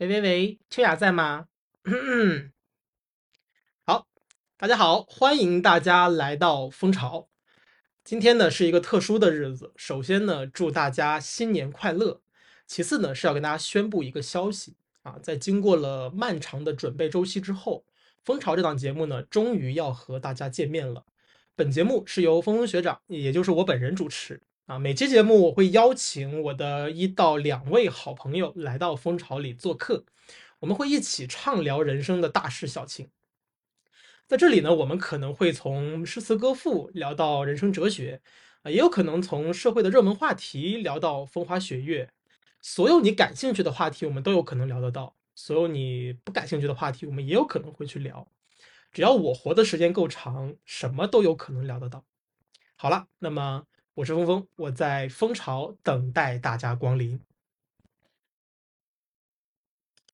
喂喂喂，秋雅在吗？好，大家好，欢迎大家来到蜂巢。今天呢是一个特殊的日子，首先呢祝大家新年快乐，其次呢是要跟大家宣布一个消息啊，在经过了漫长的准备周期之后，蜂巢这档节目呢终于要和大家见面了。本节目是由峰峰学长，也就是我本人主持。啊，每期节目我会邀请我的一到两位好朋友来到蜂巢里做客，我们会一起畅聊人生的大事小情。在这里呢，我们可能会从诗词歌赋聊到人生哲学，啊，也有可能从社会的热门话题聊到风花雪月。所有你感兴趣的话题，我们都有可能聊得到；所有你不感兴趣的话题，我们也有可能会去聊。只要我活的时间够长，什么都有可能聊得到。好了，那么。我是峰峰，我在蜂巢等待大家光临。